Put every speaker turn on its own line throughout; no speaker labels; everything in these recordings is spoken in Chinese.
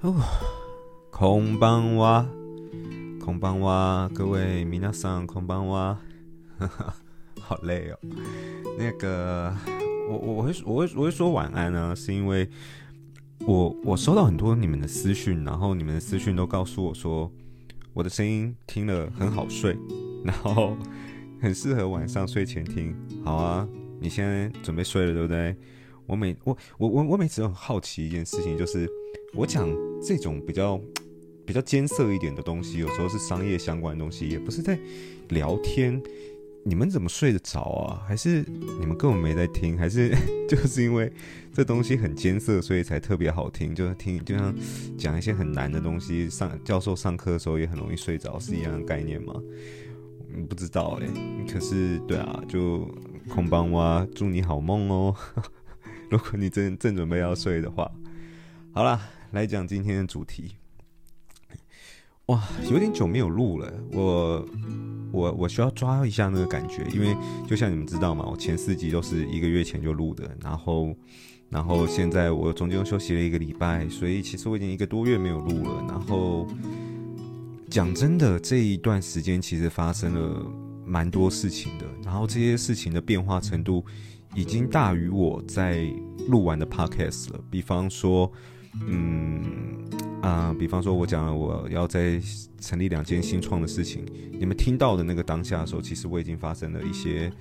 哦，空邦哇，空邦哇，各位米娜桑，空邦哇，哈哈，好累哦。那个，我我我会我会我会说晚安呢，是因为我我收到很多你们的私讯，然后你们的私讯都告诉我说，我的声音听了很好睡，然后很适合晚上睡前听。好啊，你现在准备睡了对不对？我每我我我我每次都很好奇一件事情，就是。我讲这种比较比较艰涩一点的东西，有时候是商业相关的东西，也不是在聊天。你们怎么睡得着啊？还是你们根本没在听？还是 就是因为这东西很艰涩，所以才特别好听？就是听就像讲一些很难的东西，上教授上课的时候也很容易睡着，是一样的概念吗？不知道哎、可是对啊，就空邦哇，祝你好梦哦。如果你正正准备要睡的话，好啦。来讲今天的主题，哇，有点久没有录了，我我我需要抓一下那个感觉，因为就像你们知道嘛，我前四集都是一个月前就录的，然后然后现在我中间休息了一个礼拜，所以其实我已经一个多月没有录了。然后讲真的，这一段时间其实发生了蛮多事情的，然后这些事情的变化程度已经大于我在录完的 podcast 了，比方说。嗯啊、比方说，我讲了我要再成立两间新创的事情，你们听到的那个当下的时候，其实我已经发生了一些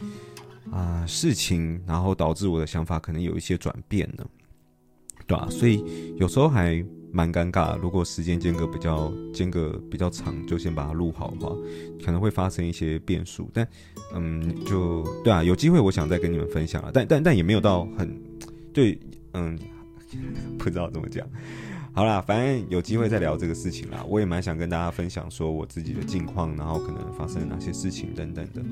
啊、事情，然后导致我的想法可能有一些转变了，对吧、所以有时候还蛮尴尬。如果时间间隔比较间隔比较长，就先把它录好的话，可能会发生一些变数。但嗯，就对啊，有机会我想再跟你们分享了，但但但也没有到很对，嗯。不知道怎么讲，好啦，反正有机会再聊这个事情啦。我也蛮想跟大家分享说我自己的近况，然后可能发生了哪些事情等等的。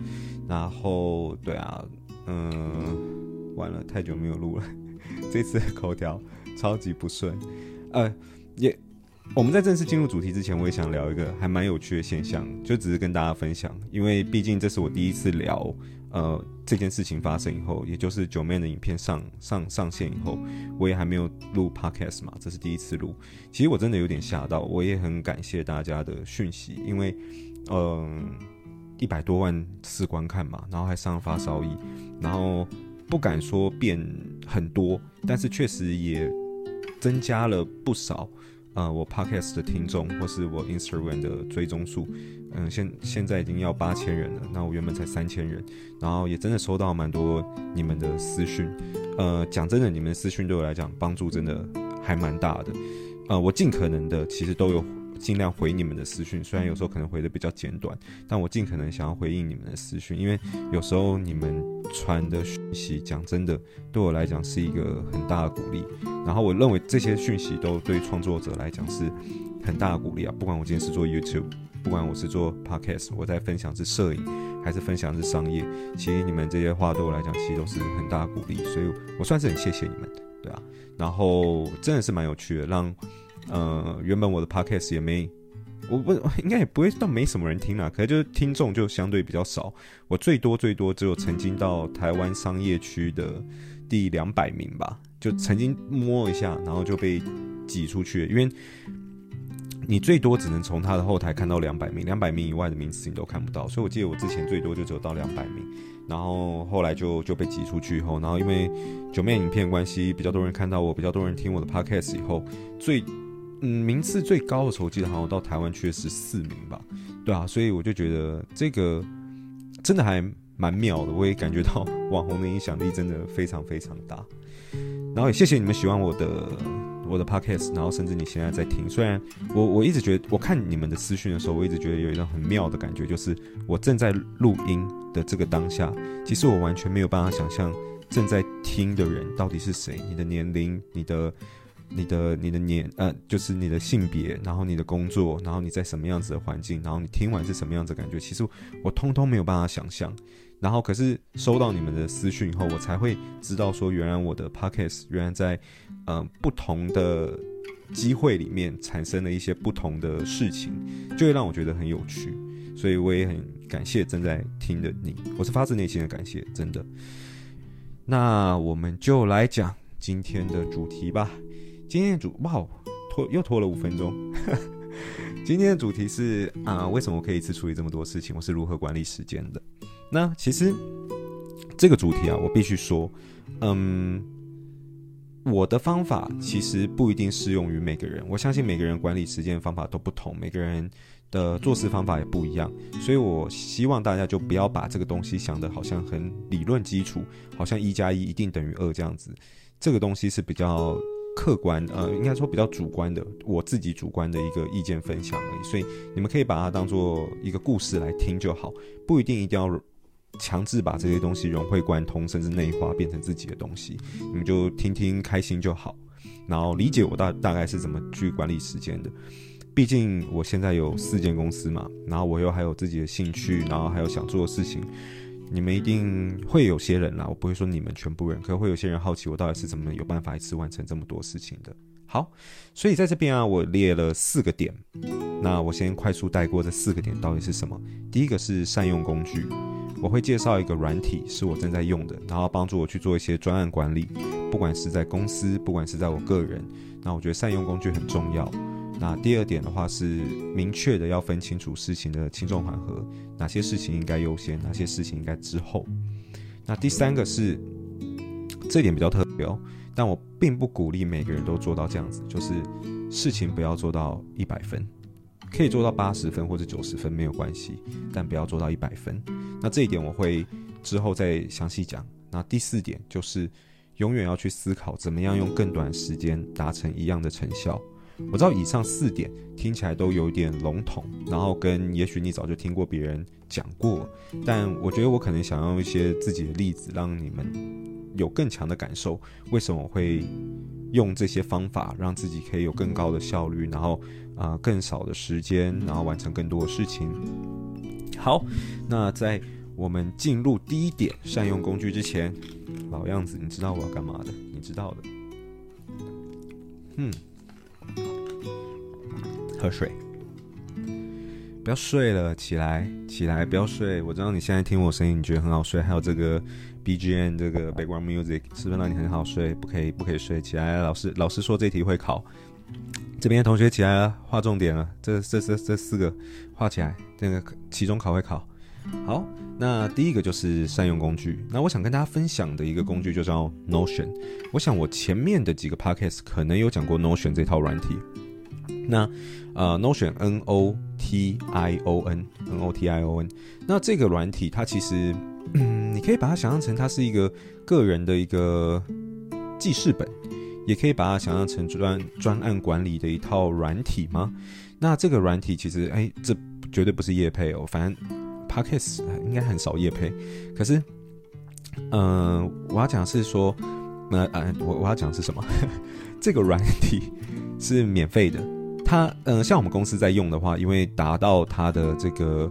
然后，对啊，嗯，完了，太久没有录了，这次的口条超级不顺。呃，也，我们在正式进入主题之前，我也想聊一个还蛮有趣的现象，就只是跟大家分享，因为毕竟这是我第一次聊。呃，这件事情发生以后，也就是九妹的影片上上上线以后，我也还没有录 podcast 嘛，这是第一次录。其实我真的有点吓到，我也很感谢大家的讯息，因为，嗯，一百多万次观看嘛，然后还上发烧友，然后不敢说变很多，但是确实也增加了不少。呃，我 podcast 的听众或是我 Instagram 的追踪数，嗯，现现在已经要八千人了。那我原本才三千人，然后也真的收到蛮多你们的私讯。呃，讲真的，你们的私讯对我来讲帮助真的还蛮大的。呃，我尽可能的其实都有。尽量回你们的私讯，虽然有时候可能回的比较简短，但我尽可能想要回应你们的私讯，因为有时候你们传的讯息，讲真的，对我来讲是一个很大的鼓励。然后我认为这些讯息都对创作者来讲是很大的鼓励啊！不管我今天是做 YouTube，不管我是做 Podcast，我在分享是摄影还是分享是商业，其实你们这些话对我来讲其实都是很大的鼓励，所以我算是很谢谢你们，对啊。然后真的是蛮有趣的，让。呃，原本我的 podcast 也没，我不 应该也不会到没什么人听啦，可是就是听众就相对比较少。我最多最多只有曾经到台湾商业区的第两百名吧，就曾经摸一下，然后就被挤出去了，因为你最多只能从他的后台看到两百名，两百名以外的名次你都看不到。所以我记得我之前最多就只有到两百名，然后后来就就被挤出去以后，然后因为九妹影片关系，比较多人看到我，比较多人听我的 podcast 以后，最嗯，名次最高的时候，我记得好像到台湾去了十四名吧，对啊，所以我就觉得这个真的还蛮妙的，我也感觉到 网红的影响力真的非常非常大。然后也谢谢你们喜欢我的我的 podcast，然后甚至你现在在听。虽然我我一直觉得，我看你们的私讯的时候，我一直觉得有一种很妙的感觉，就是我正在录音的这个当下，其实我完全没有办法想象正在听的人到底是谁，你的年龄，你的。你的你的年呃，就是你的性别，然后你的工作，然后你在什么样子的环境，然后你听完是什么样子感觉，其实我通通没有办法想象。然后可是收到你们的私讯以后，我才会知道说，原来我的 podcast 原来在呃不同的机会里面产生了一些不同的事情，就会让我觉得很有趣。所以我也很感谢正在听的你，我是发自内心的感谢，真的。那我们就来讲今天的主题吧。今天的主哇，拖又拖了五分钟。今天的主题是啊、为什么我可以一次处理这么多事情？我是如何管理时间的？那其实这个主题啊，我必须说，嗯，我的方法其实不一定适用于每个人。我相信每个人管理时间的方法都不同，每个人的做事方法也不一样，所以我希望大家就不要把这个东西想得好像很理论基础，好像一加一一定等于二这样子。这个东西是比较客观，呃，应该说比较主观的，我自己主观的一个意见分享而已。所以你们可以把它当做一个故事来听就好，不一定一定要强制把这些东西融会贯通，甚至内化变成自己的东西。你们就听听开心就好，然后理解我大大概是怎么去管理时间的。毕竟我现在有四间公司嘛，然后我又还有自己的兴趣，然后还有想做的事情。你们一定会有些人啦，我不会说你们全部人，可能会有些人好奇我到底是怎么有办法一次完成这么多事情的。好，所以在这边啊，我列了四个点，那我先快速带过这四个点到底是什么。第一个是善用工具，我会介绍一个软体是我正在用的，然后帮助我去做一些专案管理，不管是在公司，不管是在我个人，那我觉得善用工具很重要。那第二点的话是明确的要分清楚事情的轻重缓和，哪些事情应该优先，哪些事情应该之后。那第三个是这点比较特别哦，但我并不鼓励每个人都做到这样子，就是事情不要做到一百分，可以做到八十分或者九十分没有关系，但不要做到一百分。那这一点我会之后再详细讲。那第四点就是永远要去思考怎么样用更短时间达成一样的成效。我知道以上四点听起来都有点笼统，然后跟也许你早就听过别人讲过，但我觉得我可能想用一些自己的例子，让你们有更强的感受。为什么我会用这些方法，让自己可以有更高的效率，然后啊、更少的时间，然后完成更多的事情。好，那在我们进入第一点善用工具之前，老样子，你知道我要干嘛的？你知道的，嗯。喝水，不要睡了，起来，起来，不要睡。我知道你现在听我声音，你觉得很好睡。还有这个 BGM，这个 background music，是不是让你很好睡？不可以，不可以睡。起来，老师，老师说这题会考。这边同学起来了，画重点了。这、这、这、这四个画起来，这个期中考会考。好，那第一个就是善用工具。那我想跟大家分享的一个工具就叫 Notion。我想我前面的几个 podcast 可能有讲过 Notion 这套软体。那呃，Notion N O T I O N N O T I O N，那这个软体它其实，嗯，你可以把它想象成它是一个个人的一个记事本，也可以把它想象成专专案管理的一套软体吗？那这个软体其实，哎，这绝对不是业配哦，反正 Podcast 应该很少业配。可是，嗯、我要讲是说，那呃，我我要讲是什么？这个软体是免费的。它嗯、呃，像我们公司在用的话，因为达到它的这个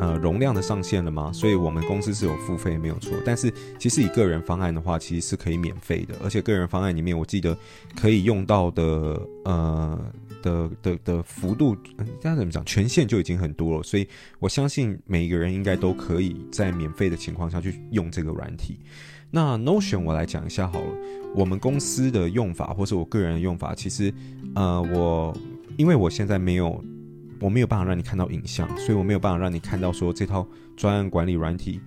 呃容量的上限了嘛，所以我们公司是有付费没有错。但是其实以个人方案的话，其实是可以免费的，而且个人方案里面我记得可以用到的呃的的的，幅度，这样怎么讲，权限就已经很多了。所以我相信每一个人应该都可以在免费的情况下去用这个软体。那 Notion 我来讲一下好了，我们公司的用法或是我个人的用法，其实呃我。因为我现在没有，我没有办法让你看到影像，所以我没有办法让你看到说这套专案管理软体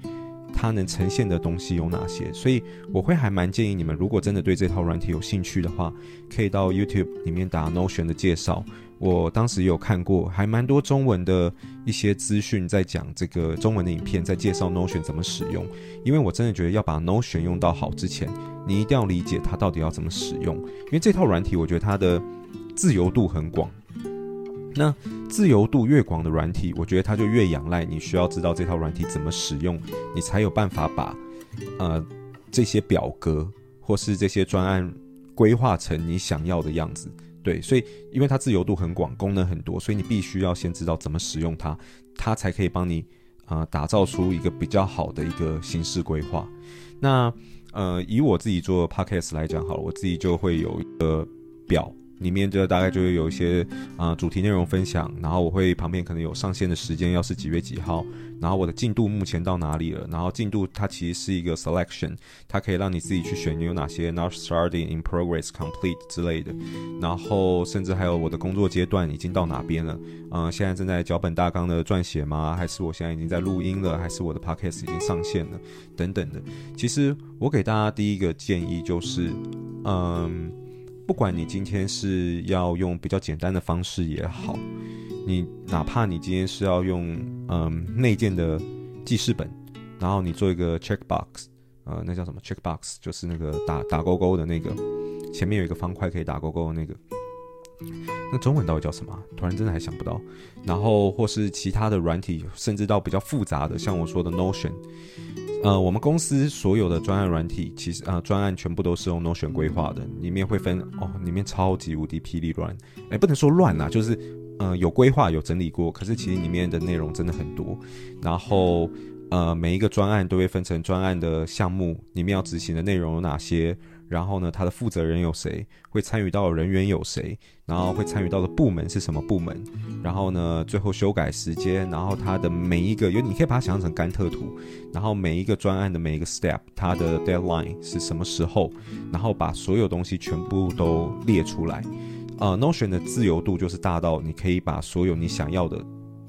它能呈现的东西有哪些。所以我会还蛮建议你们，如果真的对这套软体有兴趣的话，可以到 YouTube 里面打 Notion 的介绍。我当时有看过，还蛮多中文的一些资讯在讲这个中文的影片，在介绍 Notion 怎么使用。因为我真的觉得要把 Notion 用到好之前，你一定要理解它到底要怎么使用。因为这套软体，我觉得它的自由度很广。那自由度越广的软体，我觉得它就越仰赖你需要知道这套软体怎么使用，你才有办法把呃这些表格或是这些专案规划成你想要的样子。对，所以因为它自由度很广，功能很多，所以你必须要先知道怎么使用它，它才可以帮你啊、呃、打造出一个比较好的一个形式规划。那呃以我自己做 podcast 来讲好了，我自己就会有一个表。里面就大概就会有一些啊、主题内容分享，然后我会旁边可能有上线的时间，要是几月几号，然后我的进度目前到哪里了，然后进度它其实是一个 selection，它可以让你自己去选你有哪些 not starting in progress complete 之类的，然后甚至还有我的工作阶段已经到哪边了，嗯、现在正在脚本大纲的撰写吗？还是我现在已经在录音了？还是我的 podcast 已经上线了？等等的。其实我给大家第一个建议就是，嗯。不管你今天是要用比较简单的方式也好，你哪怕你今天是要用嗯内建的记事本，然后你做一个 check box，呃，那叫什么？check box，就是那个打打勾勾的那个，前面有一个方块可以打勾勾的那个，那中文到底叫什么？突然真的还想不到。然后或是其他的软体，甚至到比较复杂的，像我说的 Notion。呃，我们公司所有的专案软体，其实，呃、专案全部都是用 Notion 规划的，里面会分哦，里面超级无敌霹雳乱，哎，不能说乱啦，就是呃有规划有整理过，可是其实里面的内容真的很多，然后呃每一个专案都会分成专案的项目，里面要执行的内容有哪些。然后呢，他的负责人有谁？会参与到的人员有谁？然后会参与到的部门是什么部门？然后呢，最后修改时间，然后他的每一个，有你可以把它想象成甘特图，然后每一个专案的每一个 step，它的 deadline 是什么时候？然后把所有东西全部都列出来。呃，Notion 的自由度就是大到你可以把所有你想要的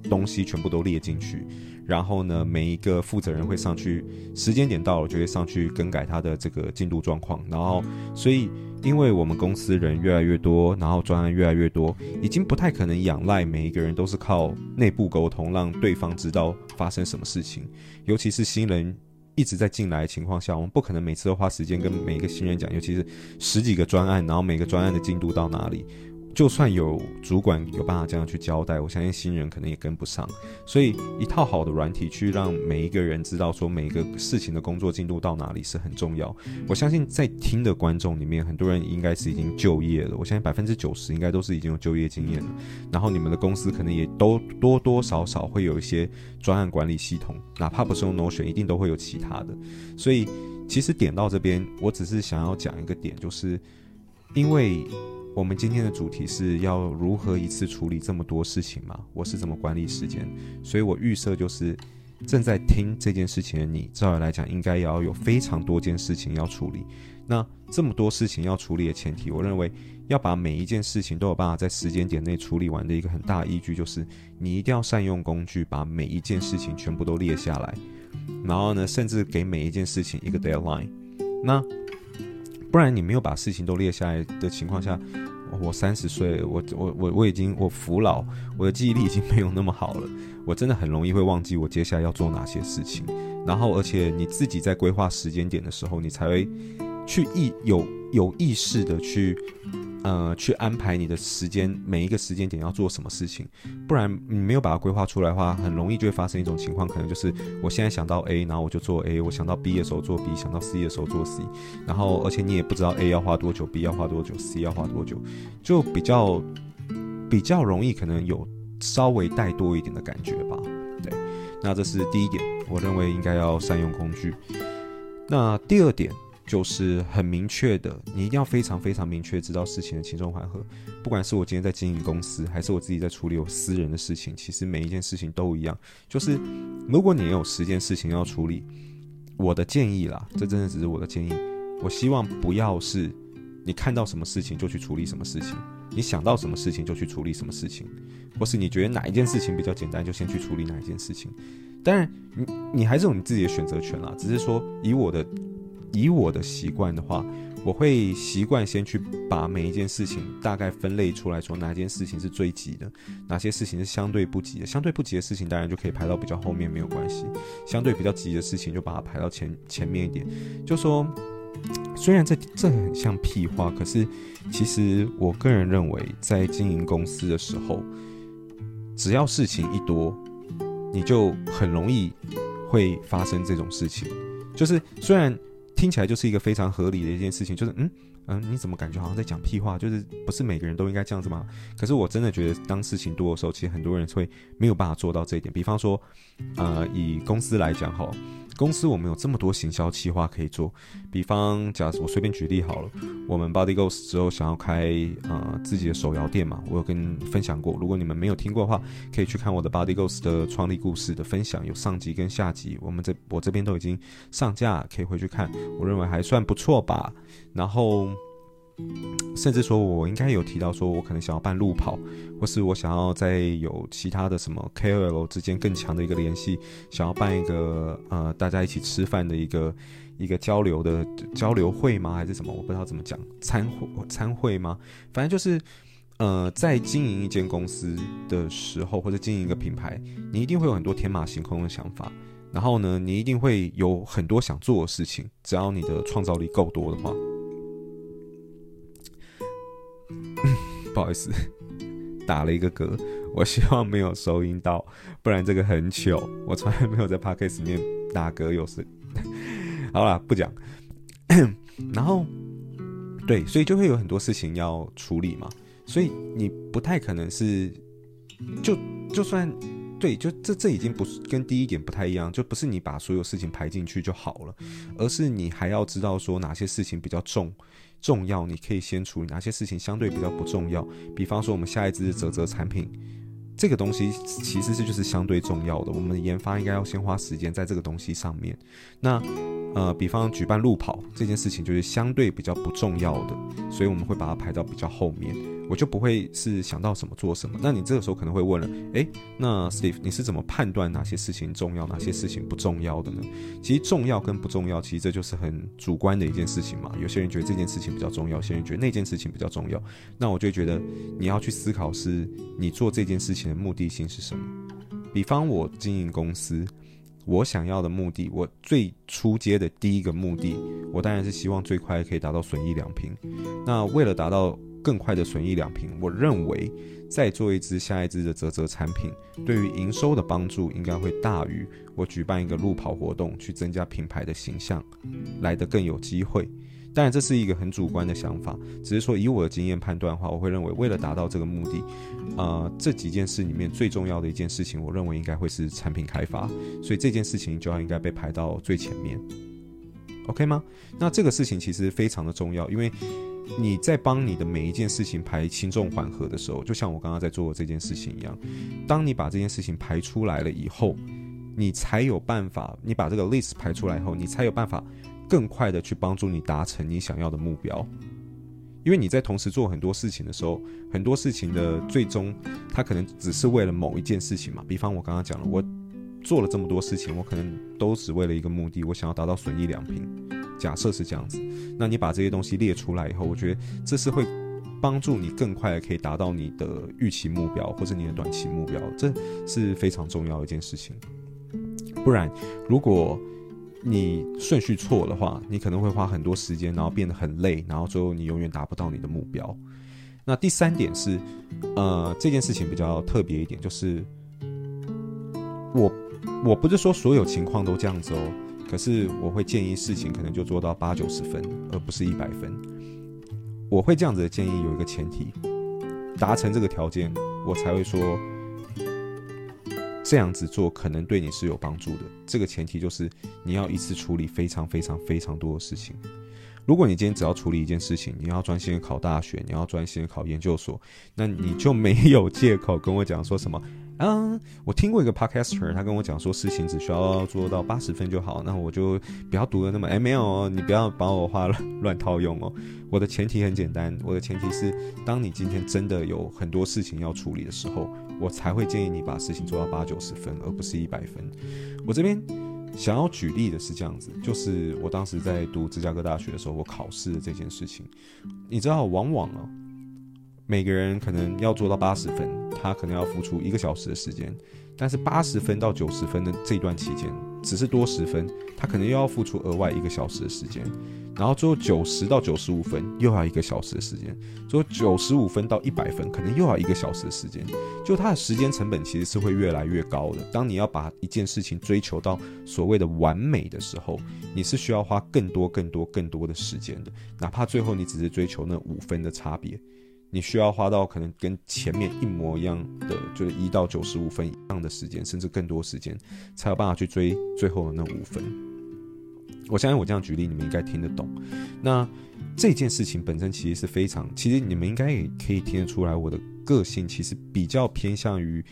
东西全部都列进去。然后呢，每一个负责人会上去，时间点到了就会上去更改他的这个进度状况。然后，所以因为我们公司人越来越多，然后专案越来越多，已经不太可能仰赖每一个人都是靠内部沟通，让对方知道发生什么事情。尤其是新人一直在进来的情况下，我们不可能每次都花时间跟每一个新人讲，尤其是十几个专案，然后每个专案的进度到哪里。就算有主管有办法这样去交代，我相信新人可能也跟不上。所以一套好的软体去让每一个人知道说每一个事情的工作进度到哪里是很重要。我相信在听的观众里面，很多人应该是已经就业了。我相信百分之九十应该都是已经有就业经验了。然后你们的公司可能也都多多少少会有一些专案管理系统，哪怕不是用 Notion，一定都会有其他的。所以其实点到这边，我只是想要讲一个点，就是因为。我们今天的主题是要如何一次处理这么多事情嘛？我是怎么管理时间？所以我预设就是正在听这件事情的你，照理来讲应该也要有非常多件事情要处理。那这么多事情要处理的前提，我认为要把每一件事情都有办法在时间点内处理完的一个很大依据，就是你一定要善用工具，把每一件事情全部都列下来，然后呢，甚至给每一件事情一个 deadline。那不然你没有把事情都列下来的情况下，我三十岁，我我我我已经我服老，我的记忆力已经没有那么好了，我真的很容易会忘记我接下来要做哪些事情。然后，而且你自己在规划时间点的时候，你才会去意有有意识的去。呃，去安排你的时间，每一个时间点要做什么事情，不然你没有把它规划出来的话，很容易就会发生一种情况，可能就是我现在想到 A，然后我就做 A，我想到 B 的时候做 B，想到 C 的时候做 C，然后而且你也不知道 A 要花多久，B 要花多久，C 要花多久，就比较比较容易可能有稍微带多一点的感觉吧。对，那这是第一点，我认为应该要善用工具。那第二点。就是很明确的，你一定要非常非常明确知道事情的轻重缓和。不管是我今天在经营公司，还是我自己在处理我私人的事情，其实每一件事情都一样。就是如果你有十件事情要处理，我的建议啦，这真的只是我的建议。我希望不要是你看到什么事情就去处理什么事情，你想到什么事情就去处理什么事情，或是你觉得哪一件事情比较简单，就先去处理哪一件事情。当然，你你还是有你自己的选择权啦，只是说以我的。以我的习惯的话，我会习惯先去把每一件事情大概分类出来，说哪件事情是最急的，哪些事情是相对不急的。相对不急的事情当然就可以排到比较后面，没有关系。相对比较急的事情就把它排到前前面一点。就说，虽然这这很像屁话，可是其实我个人认为，在经营公司的时候，只要事情一多，你就很容易会发生这种事情。就是虽然。听起来就是一个非常合理的一件事情，就是嗯嗯，你怎么感觉好像在讲屁话？就是不是每个人都应该这样子吗？可是我真的觉得，当事情多的时候，其实很多人会没有办法做到这一点。比方说，呃，以公司来讲哈，公司我们有这么多行销企划可以做，比方，假设我随便举例好了，我们 Body Ghost 之后想要开呃自己的手摇店嘛，我有跟分享过，如果你们没有听过的话，可以去看我的 Body Ghost 的创立故事的分享，有上集跟下集，我们这我这边都已经上架，可以回去看，我认为还算不错吧，然后。甚至说，我应该有提到，说我可能想要办路跑，或是我想要在有其他的什么 KOL 之间更强的一个联系，想要办一个呃大家一起吃饭的一个一个交流的交流会吗？还是什么？我不知道怎么讲，参会参会吗？反正就是呃，在经营一间公司的时候，或者经营一个品牌，你一定会有很多天马行空的想法，然后呢，你一定会有很多想做的事情，只要你的创造力够多的话。不好意思，打了一个嗝，我希望没有收音到，不然这个很糗。我从来没有在 podcast 里面打嗝有时。好啦，不讲。然后，对，所以就会有很多事情要处理嘛，所以你不太可能是，就就算对，就这这已经不是跟第一点不太一样，就不是你把所有事情排进去就好了，而是你还要知道说哪些事情比较重。重要，你可以先处理哪些事情相对比较不重要。比方说，我们下一支泽泽产品，这个东西其实是就是相对重要的。我们的研发应该要先花时间在这个东西上面。那呃，比方举办路跑这件事情，就是相对比较不重要的，所以我们会把它排到比较后面。我就不会是想到什么做什么。那你这个时候可能会问了，诶，那 Steve，你是怎么判断哪些事情重要，哪些事情不重要的呢？其实重要跟不重要，其实这就是很主观的一件事情嘛。有些人觉得这件事情比较重要，有些人觉得那件事情比较重要。那我就觉得你要去思考，是你做这件事情的目的性是什么。比方我经营公司，我想要的目的，我最初阶的第一个目的，我当然是希望最快可以达到损益两平。那为了达到更快的损益两平，我认为再做一支下一支的泽泽产品，对于营收的帮助应该会大于我举办一个路跑活动去增加品牌的形象来得更有机会。当然这是一个很主观的想法，只是说以我的经验判断的话，我会认为为了达到这个目的，呃，这几件事里面最重要的一件事情，我认为应该会是产品开发，所以这件事情就要应该被排到最前面，OK 吗？那这个事情其实非常的重要，因为。你在帮你的每一件事情排轻重缓和的时候，就像我刚刚在做这件事情一样，当你把这件事情排出来了以后，你才有办法，你把这个 list 排出来以后，你才有办法更快的去帮助你达成你想要的目标。因为你在同时做很多事情的时候，很多事情的最终，它可能只是为了某一件事情嘛。比方我刚刚讲了，我做了这么多事情，我可能都只为了一个目的，我想要达到损益两平。假设是这样子，那你把这些东西列出来以后，我觉得这是会帮助你更快的可以达到你的预期目标或者你的短期目标，这是非常重要的一件事情。不然，如果你顺序错的话，你可能会花很多时间，然后变得很累，然后最后你永远达不到你的目标。那第三点是，呃，这件事情比较特别一点，就是我我不是说所有情况都这样子哦。可是我会建议事情可能就做到八九十分，而不是一百分。我会这样子的建议有一个前提，达成这个条件，我才会说这样子做可能对你是有帮助的。这个前提就是你要一次处理非常非常非常多的事情。如果你今天只要处理一件事情，你要专心考大学，你要专心考研究所，那你就没有借口跟我讲说什么。嗯，我听过一个 podcaster，他跟我讲说，事情只需要做到八十分就好，那我就不要读的那么 M L 哦，你不要把我话乱乱套用哦。我的前提很简单，我的前提是，当你今天真的有很多事情要处理的时候，我才会建议你把事情做到八九十分，而不是一百分。我这边想要举例的是这样子，就是我当时在读芝加哥大学的时候，我考试的这件事情，你知道，往往啊。每个人可能要做到八十分，他可能要付出一个小时的时间，但是八十分到九十分的这段期间，只是多十分，他可能又要付出额外一个小时的时间，然后最后九十到九十五分又要一个小时的时间，最后九十五分到一百分可能又要一个小时的时间，就它的时间成本其实是会越来越高的。当你要把一件事情追求到所谓的完美的时候，你是需要花更多、更多、更多的时间的，哪怕最后你只是追求那五分的差别。你需要花到可能跟前面一模一样的，就是一到九十五分一样的时间，甚至更多时间，才有办法去追最后的那五分。我相信我这样举例，你们应该听得懂。那这件事情本身其实是非常，其实你们应该也可以听得出来，我的个性其实比较偏向于，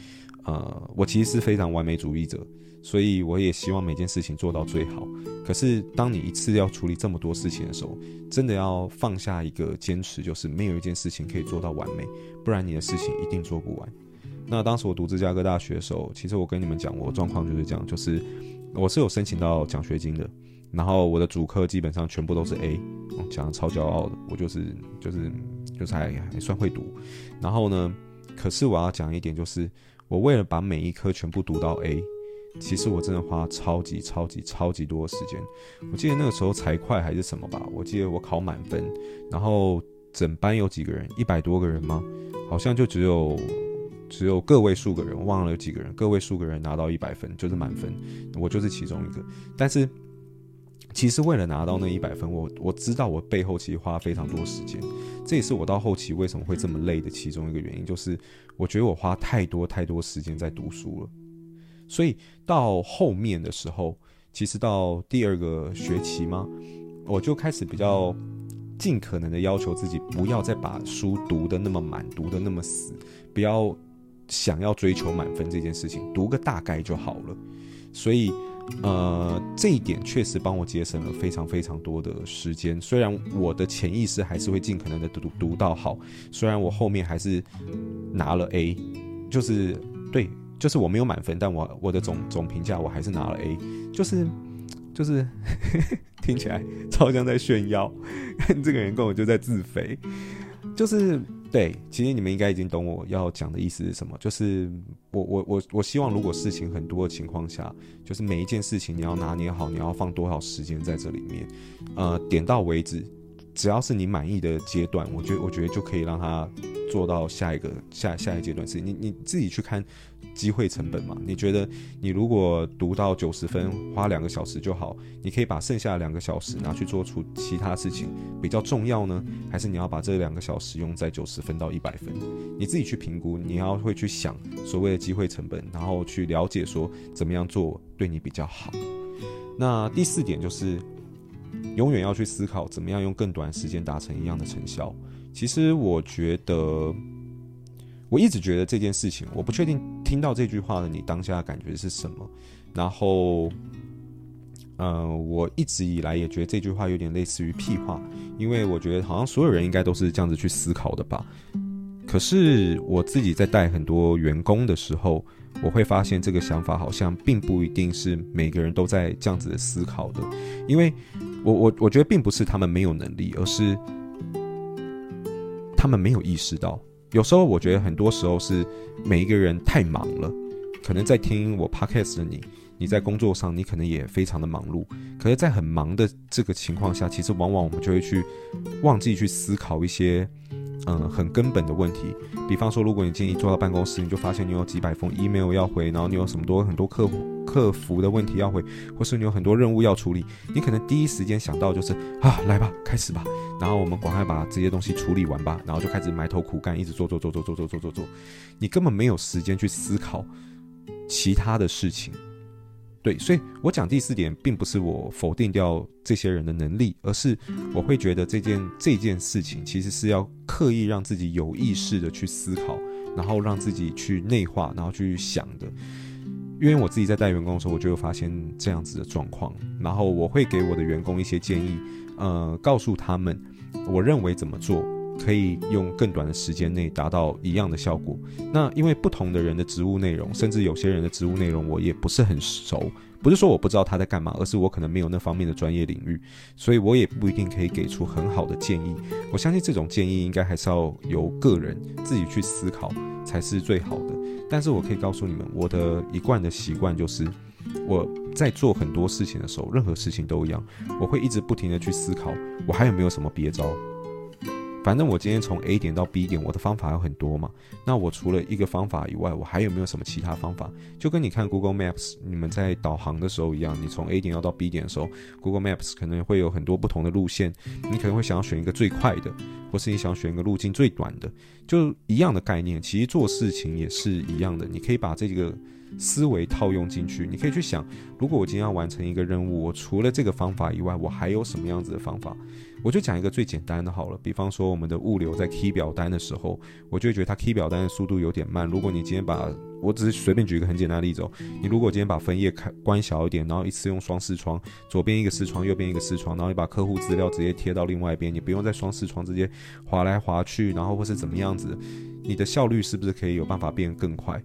呃，我其实是非常完美主义者。所以我也希望每件事情做到最好。可是当你一次要处理这么多事情的时候，真的要放下一个坚持，就是没有一件事情可以做到完美，不然你的事情一定做不完。那当时我读芝加哥大学的时候，其实我跟你们讲，我状况就是这样，就是我是有申请到奖学金的，然后我的主科基本上全部都是 A，讲得超骄傲的，我就是就是就是还还算会读。然后呢，可是我要讲一点，就是我为了把每一科全部读到 A。其实我真的花超级超级超级多的时间。我记得那个时候才快还是什么吧，我记得我考满分，然后整班有几个人，一百多个人吗？好像就只有只有个位数个人，我忘了有几个人，个位数个人拿到一百分就是满分，我就是其中一个。但是其实为了拿到那一百分，我我知道我背后其实花非常多时间，这也是我到后期为什么会这么累的其中一个原因，就是我觉得我花太多太多时间在读书了。所以到后面的时候，其实到第二个学期嘛，我就开始比较尽可能的要求自己，不要再把书读得那么满，读得那么死，不要想要追求满分这件事情，读个大概就好了。所以，呃，这一点确实帮我节省了非常非常多的时间。虽然我的潜意识还是会尽可能的读读到好，虽然我后面还是拿了 A，就是对。就是我没有满分，但我我的总总评价我还是拿了 A，就是就是 听起来超像在炫耀，看 这个人跟我就在自肥，就是对，其实你们应该已经懂我要讲的意思是什么，就是我我我我希望如果事情很多的情况下，就是每一件事情你要拿捏好，你要放多少时间在这里面，呃，点到为止，只要是你满意的阶段，我觉得我觉得就可以让它做到下一个下下一阶段是你你自己去看。机会成本嘛？你觉得你如果读到九十分，花两个小时就好，你可以把剩下的两个小时拿去做出其他事情比较重要呢？还是你要把这两个小时用在九十分到一百分？你自己去评估，你要会去想所谓的机会成本，然后去了解说怎么样做对你比较好。那第四点就是永远要去思考怎么样用更短时间达成一样的成效。其实我觉得。我一直觉得这件事情，我不确定听到这句话的你当下的感觉是什么。然后，嗯、我一直以来也觉得这句话有点类似于屁话，因为我觉得好像所有人应该都是这样子去思考的吧。可是我自己在带很多员工的时候，我会发现这个想法好像并不一定是每个人都在这样子的思考的，因为我我我觉得并不是他们没有能力，而是他们没有意识到。有时候我觉得很多时候是每一个人太忙了，可能在听我 podcast 的你，你在工作上你可能也非常的忙碌，可是，在很忙的这个情况下，其实往往我们就会去忘记去思考一些嗯很根本的问题。比方说，如果你今天一坐到办公室，你就发现你有几百封 email 要回，然后你有什么多很多客户。客服的问题要回，或是你有很多任务要处理，你可能第一时间想到就是啊，来吧，开始吧，然后我们赶快把这些东西处理完吧，然后就开始埋头苦干，一直做做做做做做做做做，你根本没有时间去思考其他的事情。对，所以我讲第四点，并不是我否定掉这些人的能力，而是我会觉得这件这件事情其实是要刻意让自己有意识的去思考，然后让自己去内化，然后去想的。因为我自己在带员工的时候，我就有发现这样子的状况，然后我会给我的员工一些建议，呃，告诉他们，我认为怎么做可以用更短的时间内达到一样的效果。那因为不同的人的职务内容，甚至有些人的职务内容我也不是很熟，不是说我不知道他在干嘛，而是我可能没有那方面的专业领域，所以我也不一定可以给出很好的建议。我相信这种建议应该还是要由个人自己去思考才是最好的。但是我可以告诉你们，我的一贯的习惯就是，我在做很多事情的时候，任何事情都一样，我会一直不停的去思考，我还有没有什么别招？反正我今天从 A 点到 B 点，我的方法有很多嘛。那我除了一个方法以外，我还有没有什么其他方法？就跟你看 Google Maps，你们在导航的时候一样，你从 A 点要到 B 点的时候，Google Maps 可能会有很多不同的路线，你可能会想要选一个最快的，或是你想选一个路径最短的，就一样的概念。其实做事情也是一样的，你可以把这个。思维套用进去，你可以去想，如果我今天要完成一个任务，我除了这个方法以外，我还有什么样子的方法？我就讲一个最简单的好了，比方说我们的物流在 key 表单的时候，我就会觉得它 key 表单的速度有点慢。如果你今天把，我只是随便举一个很简单的例子哦，你如果今天把分页开关小一点，然后一次用双视窗，左边一个视窗，右边一个视窗，然后你把客户资料直接贴到另外一边，你不用在双视窗直接划来划去，然后或是怎么样子，你的效率是不是可以有办法变更快？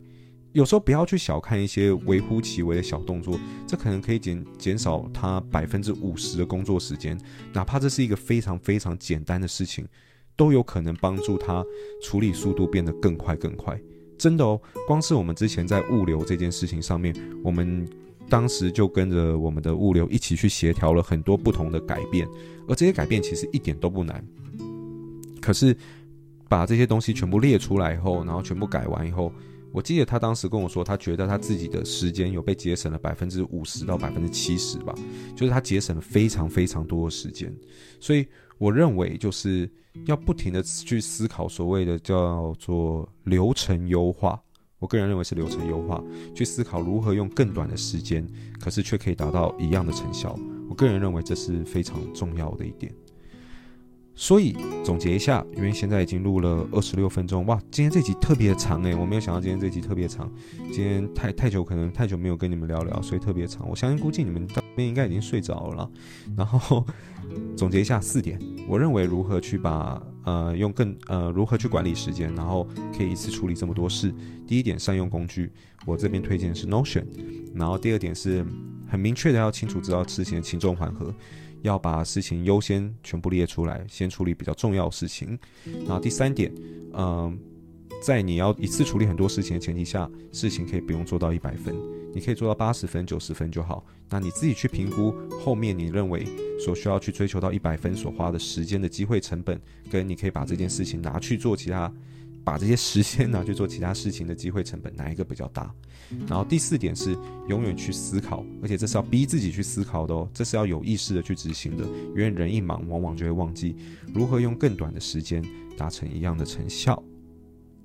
有时候不要去小看一些微乎其微的小动作，这可能可以减减少他百分之五十的工作时间，哪怕这是一个非常非常简单的事情，都有可能帮助他处理速度变得更快更快。真的哦，光是我们之前在物流这件事情上面，我们当时就跟着我们的物流一起去协调了很多不同的改变，而这些改变其实一点都不难。可是把这些东西全部列出来以后，然后全部改完以后。我记得他当时跟我说，他觉得他自己的时间有被节省了百分之五十到百分之七十吧，就是他节省了非常非常多的时间。所以我认为就是要不停的去思考所谓的叫做流程优化。我个人认为是流程优化，去思考如何用更短的时间，可是却可以达到一样的成效。我个人认为这是非常重要的一点。所以总结一下，因为现在已经录了二十六分钟，哇，今天这集特别长诶，我没有想到今天这集特别长，今天太太久，可能太久没有跟你们聊聊，所以特别长。我相信估计你们这边应该已经睡着了。然后总结一下四点，我认为如何去把呃用更呃如何去管理时间，然后可以一次处理这么多事。第一点，善用工具，我这边推荐是 Notion。然后第二点是很明确的要清楚知道事情的轻重缓和。要把事情优先全部列出来，先处理比较重要的事情。然后第三点，嗯，在你要一次处理很多事情的前提下，事情可以不用做到一百分，你可以做到八十分、九十分就好。那你自己去评估后面你认为所需要去追求到一百分所花的时间的机会成本，跟你可以把这件事情拿去做其他。把这些时间拿去做其他事情的机会成本哪一个比较大？然后第四点是永远去思考，而且这是要逼自己去思考的哦，这是要有意识的去执行的，因为人一忙往往就会忘记如何用更短的时间达成一样的成效。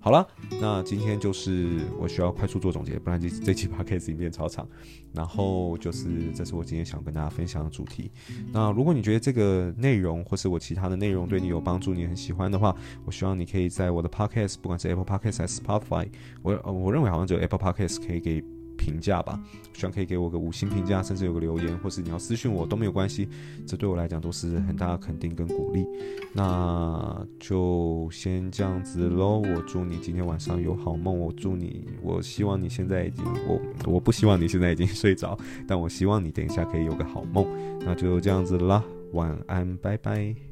好了，那今天就是我需要快速做总结，不然这这期 podcast 影片超长。然后就是这是我今天想跟大家分享的主题。那如果你觉得这个内容或是我其他的内容对你有帮助，你很喜欢的话，我希望你可以在我的 podcast，不管是 Apple Podcast 还是 Spotify，我我认为好像只有 Apple Podcast 可以给。评价吧，希望可以给我个五星评价，甚至有个留言，或是你要私信我都没有关系，这对我来讲都是很大的肯定跟鼓励。那就先这样子喽，我祝你今天晚上有好梦，我祝你，我希望你现在已经，我我不希望你现在已经睡着，但我希望你等一下可以有个好梦。那就这样子啦，晚安，拜拜。